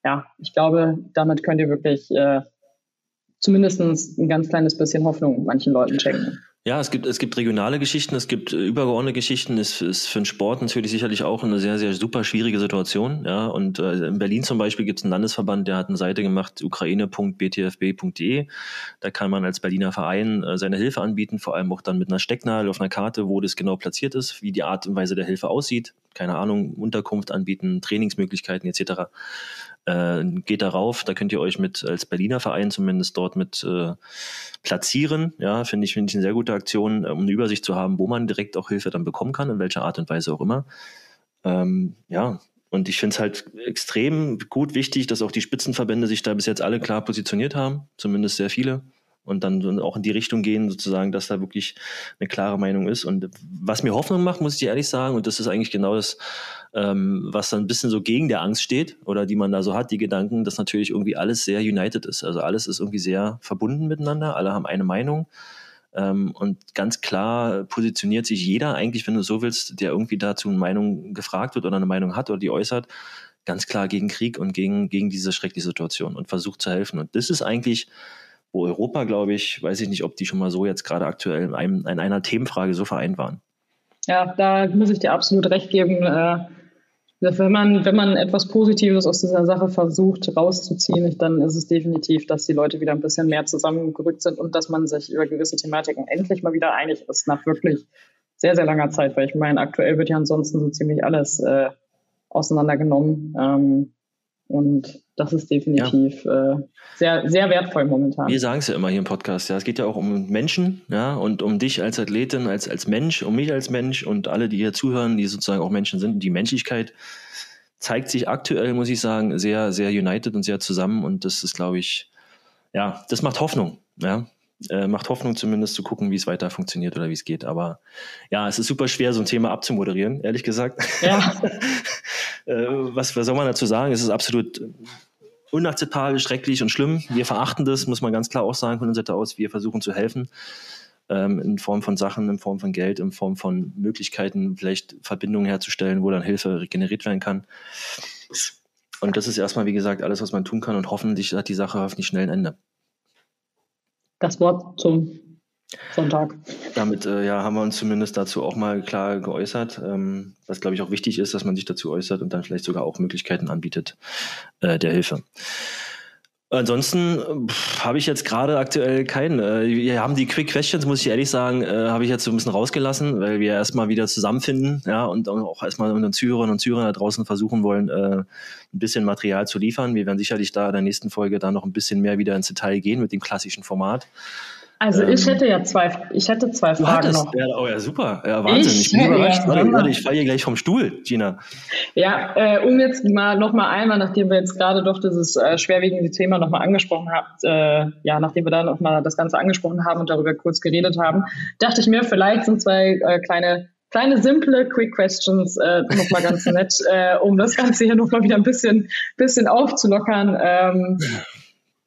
ja, ich glaube, damit könnt ihr wirklich äh, zumindest ein ganz kleines bisschen Hoffnung manchen Leuten schenken. Ja, es gibt, es gibt regionale Geschichten, es gibt äh, übergeordnete Geschichten. Es ist für den Sport natürlich sicherlich auch eine sehr, sehr super schwierige Situation. Ja, und äh, in Berlin zum Beispiel gibt es einen Landesverband, der hat eine Seite gemacht, ukraine.btfb.de. Da kann man als Berliner Verein äh, seine Hilfe anbieten, vor allem auch dann mit einer Stecknadel auf einer Karte, wo das genau platziert ist, wie die Art und Weise der Hilfe aussieht. Keine Ahnung, Unterkunft anbieten, Trainingsmöglichkeiten etc. Äh, geht darauf, da könnt ihr euch mit als Berliner Verein zumindest dort mit äh, platzieren. Ja, finde ich, finde ich eine sehr gute Aktion, um eine Übersicht zu haben, wo man direkt auch Hilfe dann bekommen kann, in welcher Art und Weise auch immer. Ähm, ja, und ich finde es halt extrem gut wichtig, dass auch die Spitzenverbände sich da bis jetzt alle klar positioniert haben, zumindest sehr viele und dann auch in die Richtung gehen, sozusagen, dass da wirklich eine klare Meinung ist. Und was mir Hoffnung macht, muss ich dir ehrlich sagen, und das ist eigentlich genau das, ähm, was dann ein bisschen so gegen der Angst steht oder die man da so hat, die Gedanken, dass natürlich irgendwie alles sehr united ist. Also alles ist irgendwie sehr verbunden miteinander, alle haben eine Meinung. Ähm, und ganz klar positioniert sich jeder eigentlich, wenn du so willst, der irgendwie dazu eine Meinung gefragt wird oder eine Meinung hat oder die äußert, ganz klar gegen Krieg und gegen, gegen diese schreckliche Situation und versucht zu helfen. Und das ist eigentlich, wo Europa, glaube ich, weiß ich nicht, ob die schon mal so jetzt gerade aktuell in, einem, in einer Themenfrage so vereint waren. Ja, da muss ich dir absolut recht geben. Äh, wenn man, wenn man etwas Positives aus dieser Sache versucht rauszuziehen, dann ist es definitiv, dass die Leute wieder ein bisschen mehr zusammengerückt sind und dass man sich über gewisse Thematiken endlich mal wieder einig ist, nach wirklich sehr, sehr langer Zeit, weil ich meine, aktuell wird ja ansonsten so ziemlich alles äh, auseinandergenommen. Ähm, und das ist definitiv ja. äh, sehr, sehr wertvoll momentan. Wir sagen es ja immer hier im Podcast, ja. Es geht ja auch um Menschen, ja, und um dich als Athletin, als, als Mensch, um mich als Mensch und alle, die hier zuhören, die sozusagen auch Menschen sind. Die Menschlichkeit zeigt sich aktuell, muss ich sagen, sehr, sehr united und sehr zusammen. Und das ist, glaube ich, ja, das macht Hoffnung, ja. Äh, macht Hoffnung zumindest zu gucken, wie es weiter funktioniert oder wie es geht. Aber ja, es ist super schwer, so ein Thema abzumoderieren, ehrlich gesagt. Ja. äh, was, was soll man dazu sagen? Es ist absolut unakzeptabel, schrecklich und schlimm. Wir verachten das, muss man ganz klar auch sagen von unserer Seite aus. Wir versuchen zu helfen ähm, in Form von Sachen, in Form von Geld, in Form von Möglichkeiten, vielleicht Verbindungen herzustellen, wo dann Hilfe regeneriert werden kann. Und das ist erstmal, wie gesagt, alles, was man tun kann und hoffentlich hat die Sache hoffentlich schnell ein Ende das Wort zum Sonntag. Damit äh, ja, haben wir uns zumindest dazu auch mal klar geäußert, ähm, was glaube ich auch wichtig ist, dass man sich dazu äußert und dann vielleicht sogar auch Möglichkeiten anbietet äh, der Hilfe. Ansonsten habe ich jetzt gerade aktuell keinen. Äh, wir haben die Quick Questions, muss ich ehrlich sagen, äh, habe ich jetzt so ein bisschen rausgelassen, weil wir erstmal wieder zusammenfinden, ja, und auch erstmal unseren Zürerinnen und Zürern da draußen versuchen wollen, äh, ein bisschen Material zu liefern. Wir werden sicherlich da in der nächsten Folge dann noch ein bisschen mehr wieder ins Detail gehen mit dem klassischen Format. Also ähm, ich hätte ja zwei, ich hätte zwei Fragen noch. Ja, oh ja, super. Ja, Wahnsinn. Ich, ich bin überrascht. Ja, warte, warte, ich falle hier gleich vom Stuhl, Gina. Ja, äh, um jetzt mal nochmal einmal, nachdem wir jetzt gerade doch dieses äh, schwerwiegende Thema nochmal angesprochen haben, äh, ja, nachdem wir da nochmal das Ganze angesprochen haben und darüber kurz geredet haben, dachte ich mir, vielleicht sind zwei äh, kleine kleine simple Quick Questions äh, nochmal ganz nett, äh, um das Ganze hier nochmal wieder ein bisschen, bisschen aufzulockern. Ähm,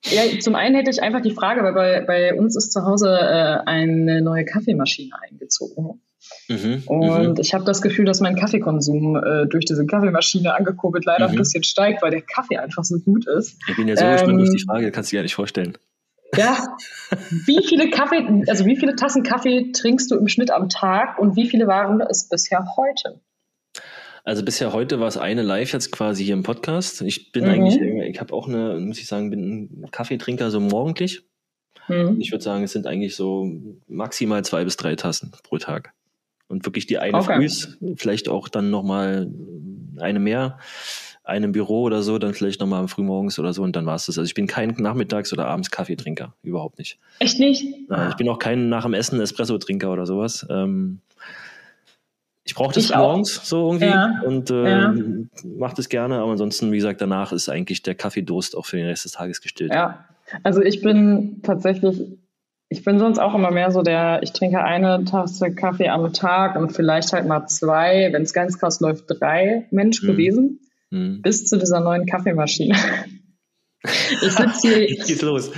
ja, zum einen hätte ich einfach die Frage, weil bei, bei uns ist zu Hause äh, eine neue Kaffeemaschine eingezogen. Mhm, und mhm. ich habe das Gefühl, dass mein Kaffeekonsum äh, durch diese Kaffeemaschine angekurbelt leider mhm. ein bisschen steigt, weil der Kaffee einfach so gut ist. Ich bin ja so ähm, gespannt auf die Frage, kannst du dir gar nicht vorstellen. Ja, wie viele Kaffee, also wie viele Tassen Kaffee trinkst du im Schnitt am Tag und wie viele waren es bisher heute? Also bisher heute war es eine live jetzt quasi hier im Podcast. Ich bin mhm. eigentlich, ich habe auch eine, muss ich sagen, bin ein Kaffeetrinker so morgendlich. Mhm. Ich würde sagen, es sind eigentlich so maximal zwei bis drei Tassen pro Tag. Und wirklich die eine okay. frühs, vielleicht auch dann nochmal eine mehr, eine im Büro oder so, dann vielleicht nochmal frühmorgens oder so und dann war es das. Also ich bin kein Nachmittags- oder Abends Kaffeetrinker, überhaupt nicht. Echt nicht? ich bin auch kein nach dem Essen Espresso-Trinker oder sowas. Ähm, ich brauche das ich morgens auch. so irgendwie ja. und äh, ja. mache das gerne, aber ansonsten, wie gesagt, danach ist eigentlich der Kaffeedurst auch für den Rest des Tages gestillt. Ja, also ich bin tatsächlich, ich bin sonst auch immer mehr so der, ich trinke eine Tasse Kaffee am Tag und vielleicht halt mal zwei, wenn es ganz krass läuft, drei Mensch hm. gewesen, hm. bis zu dieser neuen Kaffeemaschine. Ich sitze hier. Geht's los.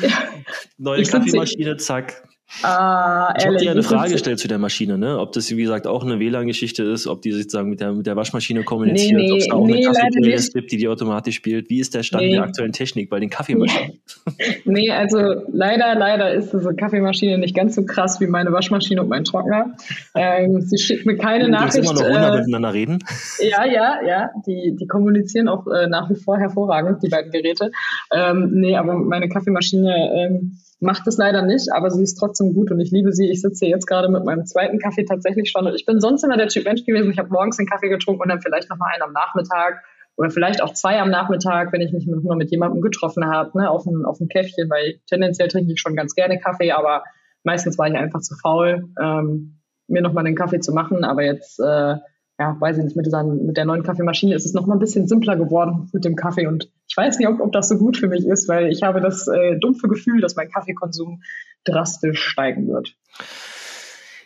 Neue Kaffeemaschine, zack, Ah, ich habe dir eine Frage gestellt zu der Maschine, ne? Ob das, wie gesagt, auch eine WLAN-Geschichte ist, ob die sozusagen mit der, mit der Waschmaschine kommuniziert, nee, nee, ob es da auch nee, eine Kaffee-Playlist gibt, die die automatisch spielt. Wie ist der Stand der aktuellen Technik bei den Kaffeemaschinen? nee, also leider, leider ist diese Kaffeemaschine nicht ganz so krass wie meine Waschmaschine und mein Trockner. Ähm, sie schickt mir keine du Nachricht. immer noch äh, miteinander reden? Ja, ja, ja. Die, die kommunizieren auch äh, nach wie vor hervorragend, die beiden Geräte. Ähm, nee, aber meine Kaffeemaschine ähm, macht es leider nicht, aber sie ist trotzdem gut und ich liebe sie. Ich sitze jetzt gerade mit meinem zweiten Kaffee tatsächlich schon und ich bin sonst immer der Typ Mensch gewesen. Ich habe morgens den Kaffee getrunken und dann vielleicht noch mal einen am Nachmittag oder vielleicht auch zwei am Nachmittag, wenn ich mich noch mit jemandem getroffen habe, ne, auf ein, auf ein Käffchen, weil tendenziell trinke ich schon ganz gerne Kaffee, aber meistens war ich einfach zu faul, ähm, mir noch mal einen Kaffee zu machen. Aber jetzt äh, ja, weiß ich nicht, mit, dieser, mit der neuen Kaffeemaschine ist es noch mal ein bisschen simpler geworden mit dem Kaffee. Und ich weiß nicht, ob, ob das so gut für mich ist, weil ich habe das äh, dumpfe Gefühl, dass mein Kaffeekonsum drastisch steigen wird.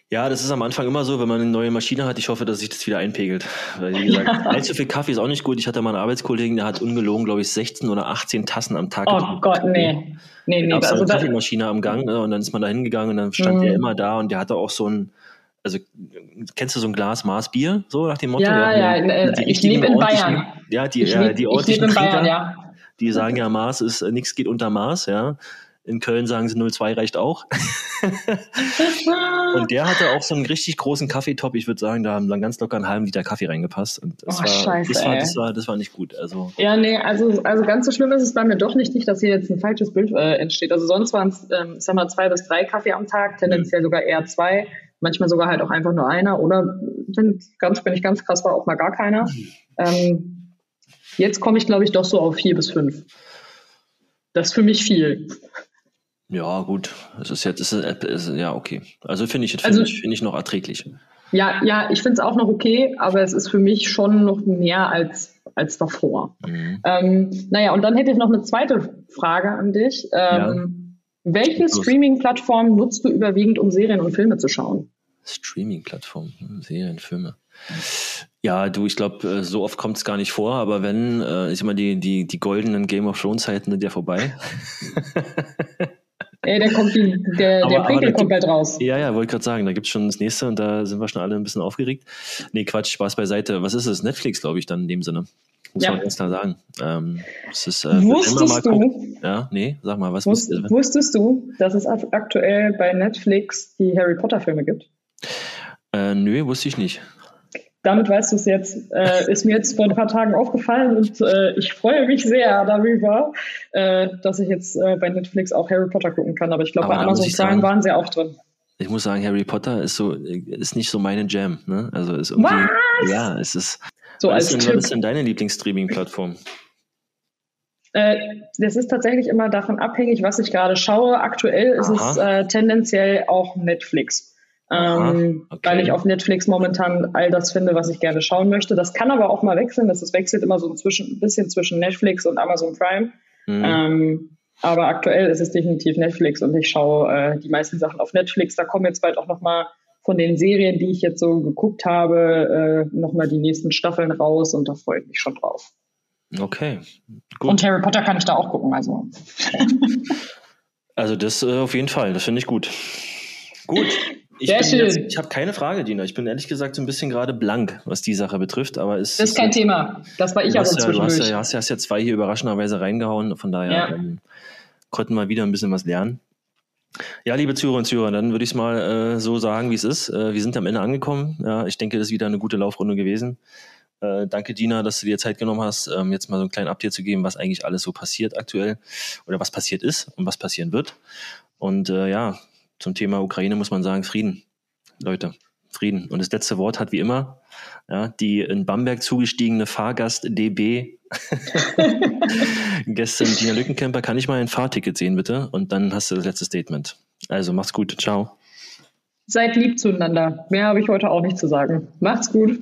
Ja, das ist am Anfang immer so, wenn man eine neue Maschine hat. Ich hoffe, dass sich das wieder einpegelt. Weil, wie gesagt, allzu viel Kaffee ist auch nicht gut. Ich hatte mal einen Arbeitskollegen, der hat ungelogen, glaube ich, 16 oder 18 Tassen am Tag Oh getrunken. Gott, nee. Nee, nee. Also eine Kaffeemaschine am Gang ne? und dann ist man da hingegangen und dann stand mhm. er immer da und der hatte auch so ein, also kennst du so ein Glas Maßbier, so nach dem Motto? Ja, ja, ja die, ich lebe in Bayern. Ja, die, ich ja, die ordentlichen ich Bayern, ja. die sagen ja, Maß ist, nichts geht unter Maß, ja. In Köln sagen sie 02 reicht auch. und der hatte auch so einen richtig großen Kaffeetop. Ich würde sagen, da haben dann ganz locker einen halben Liter Kaffee reingepasst. Und das, oh, war, scheiße, das, war, das, war, das war nicht gut. Also, ja, nee, also, also ganz so schlimm ist es bei mir doch nicht, nicht dass hier jetzt ein falsches Bild äh, entsteht. Also sonst waren es, ähm, sag mal, zwei bis drei Kaffee am Tag, tendenziell mhm. sogar eher zwei. Manchmal sogar halt auch einfach nur einer. Oder wenn, ganz, wenn ich ganz krass war, auch mal gar keiner. Ähm, jetzt komme ich, glaube ich, doch so auf vier bis fünf. Das ist für mich viel. Ja, gut. Es ist jetzt, es ist, es ist, ja, okay. Also finde ich, find also, ich, find ich noch erträglich. Ja, ja, ich finde es auch noch okay, aber es ist für mich schon noch mehr als, als davor. Mhm. Ähm, naja, und dann hätte ich noch eine zweite Frage an dich. Ähm, ja. Welche Streaming-Plattform nutzt du überwiegend, um Serien und Filme zu schauen? Streaming-Plattform, hm, Serien, Filme. Ja, du, ich glaube, äh, so oft kommt es gar nicht vor, aber wenn, äh, ich sag mal, die, die, die goldenen Game of Thrones Zeiten sind ja vorbei. Ey, der kommt die, der, der Prequel kommt bald raus. Ja, ja, wollte gerade sagen, da gibt es schon das nächste und da sind wir schon alle ein bisschen aufgeregt. Nee, Quatsch, Spaß beiseite. Was ist es? Netflix, glaube ich, dann in dem Sinne. Muss ja. man ganz klar sagen. Ähm, es ist, äh, wusstest du? Ja, nee, sag mal, was Wusst, wusstest, wusstest du, dass es aktuell bei Netflix die Harry Potter Filme gibt? Äh, nö, wusste ich nicht damit weißt du es jetzt, äh, ist mir jetzt vor ein paar Tagen aufgefallen und äh, ich freue mich sehr darüber, äh, dass ich jetzt äh, bei Netflix auch Harry Potter gucken kann. Aber ich glaube, bei Amazon Prime waren sie auch drin. Ich muss sagen, Harry Potter ist so, ist nicht so meine Jam. Ne? Also ist irgendwie, Was? ja, es ist. So was, ist denn, was ist denn deine Lieblingsstreaming-Plattform? Äh, das ist tatsächlich immer davon abhängig, was ich gerade schaue. Aktuell ist Aha. es äh, tendenziell auch Netflix ähm, okay. weil ich auf Netflix momentan all das finde, was ich gerne schauen möchte. Das kann aber auch mal wechseln. Das wechselt immer so ein, bisschen zwischen Netflix und Amazon Prime. Mhm. Ähm, aber aktuell ist es definitiv Netflix und ich schaue äh, die meisten Sachen auf Netflix. Da kommen jetzt bald auch noch mal von den Serien, die ich jetzt so geguckt habe, äh, noch mal die nächsten Staffeln raus und da freue ich mich schon drauf. Okay, gut. Und Harry Potter kann ich da auch gucken, also. also das äh, auf jeden Fall, das finde ich gut. Gut. Ich, ich habe keine Frage, Dina. Ich bin ehrlich gesagt so ein bisschen gerade blank, was die Sache betrifft. Aber es das ist kein Thema. Das war ich aber ja, du hast ja, hast, ja, hast ja zwei hier überraschenderweise reingehauen. Von daher ja. ähm, konnten wir wieder ein bisschen was lernen. Ja, liebe Zuhörer und Zuhörer, dann würde ich es mal äh, so sagen, wie es ist. Äh, wir sind am Ende angekommen. Ja, ich denke, das ist wieder eine gute Laufrunde gewesen. Äh, danke, Dina, dass du dir Zeit genommen hast, ähm, jetzt mal so einen kleinen Update zu geben, was eigentlich alles so passiert aktuell oder was passiert ist und was passieren wird. Und äh, ja, zum Thema Ukraine muss man sagen, Frieden. Leute, Frieden. Und das letzte Wort hat wie immer ja, die in Bamberg zugestiegene Fahrgast DB gestern Dina Lückenkämper. Kann ich mal ein Fahrticket sehen, bitte? Und dann hast du das letzte Statement. Also mach's gut. Ciao. Seid lieb zueinander. Mehr habe ich heute auch nicht zu sagen. Macht's gut.